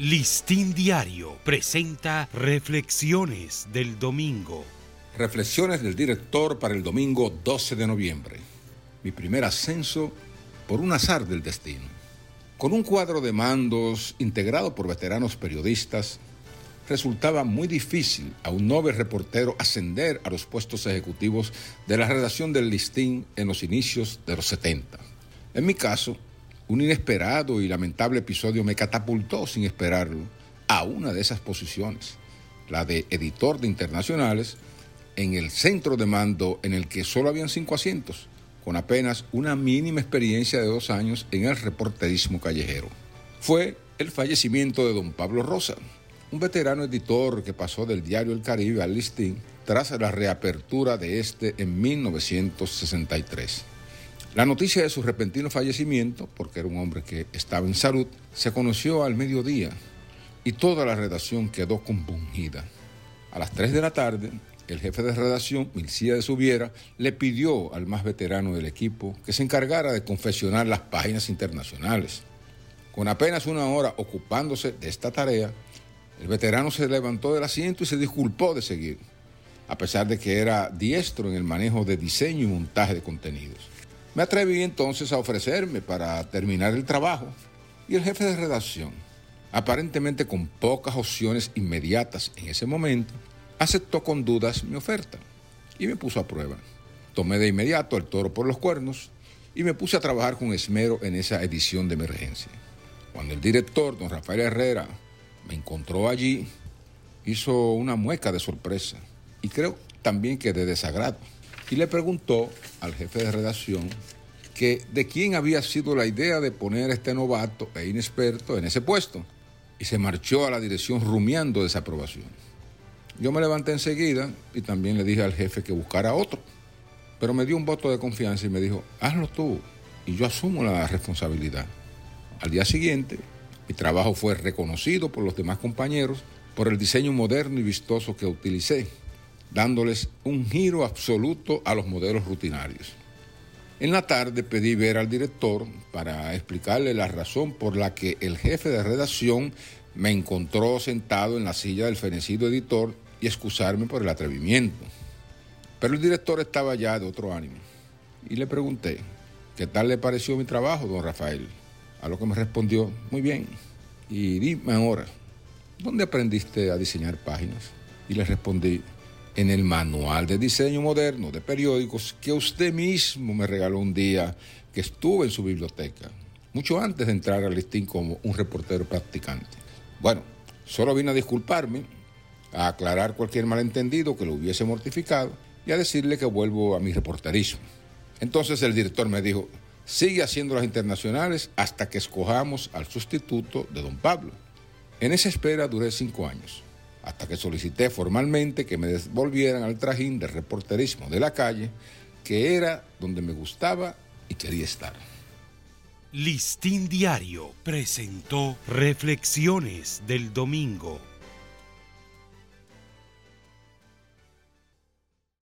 Listín Diario presenta Reflexiones del Domingo. Reflexiones del director para el domingo 12 de noviembre. Mi primer ascenso por un azar del destino. Con un cuadro de mandos integrado por veteranos periodistas, resultaba muy difícil a un noble reportero ascender a los puestos ejecutivos de la redacción del listín en los inicios de los 70. En mi caso, un inesperado y lamentable episodio me catapultó sin esperarlo a una de esas posiciones, la de editor de internacionales, en el centro de mando en el que solo habían cinco asientos, con apenas una mínima experiencia de dos años en el reporterismo callejero. Fue el fallecimiento de don Pablo Rosa, un veterano editor que pasó del diario El Caribe al listín tras la reapertura de este en 1963. La noticia de su repentino fallecimiento, porque era un hombre que estaba en salud, se conoció al mediodía y toda la redacción quedó compungida. A las 3 de la tarde, el jefe de redacción, de Subiera, le pidió al más veterano del equipo que se encargara de confeccionar las páginas internacionales. Con apenas una hora ocupándose de esta tarea, el veterano se levantó del asiento y se disculpó de seguir, a pesar de que era diestro en el manejo de diseño y montaje de contenidos. Me atreví entonces a ofrecerme para terminar el trabajo y el jefe de redacción, aparentemente con pocas opciones inmediatas en ese momento, aceptó con dudas mi oferta y me puso a prueba. Tomé de inmediato el toro por los cuernos y me puse a trabajar con esmero en esa edición de emergencia. Cuando el director, don Rafael Herrera, me encontró allí, hizo una mueca de sorpresa y creo también que de desagrado y le preguntó al jefe de redacción que de quién había sido la idea de poner a este novato e inexperto en ese puesto. Y se marchó a la dirección rumiando desaprobación. Yo me levanté enseguida y también le dije al jefe que buscara otro. Pero me dio un voto de confianza y me dijo, hazlo tú y yo asumo la responsabilidad. Al día siguiente, mi trabajo fue reconocido por los demás compañeros por el diseño moderno y vistoso que utilicé dándoles un giro absoluto a los modelos rutinarios. En la tarde pedí ver al director para explicarle la razón por la que el jefe de redacción me encontró sentado en la silla del fenecido editor y excusarme por el atrevimiento. Pero el director estaba ya de otro ánimo y le pregunté, ¿qué tal le pareció mi trabajo, don Rafael? A lo que me respondió, muy bien. Y dime ahora, ¿dónde aprendiste a diseñar páginas? Y le respondí, en el manual de diseño moderno de periódicos que usted mismo me regaló un día que estuve en su biblioteca, mucho antes de entrar al listín como un reportero practicante. Bueno, solo vine a disculparme, a aclarar cualquier malentendido que lo hubiese mortificado y a decirle que vuelvo a mi reporterismo. Entonces el director me dijo, sigue haciendo las internacionales hasta que escojamos al sustituto de don Pablo. En esa espera duré cinco años hasta que solicité formalmente que me devolvieran al trajín de reporterismo de la calle, que era donde me gustaba y quería estar. Listín Diario presentó Reflexiones del Domingo.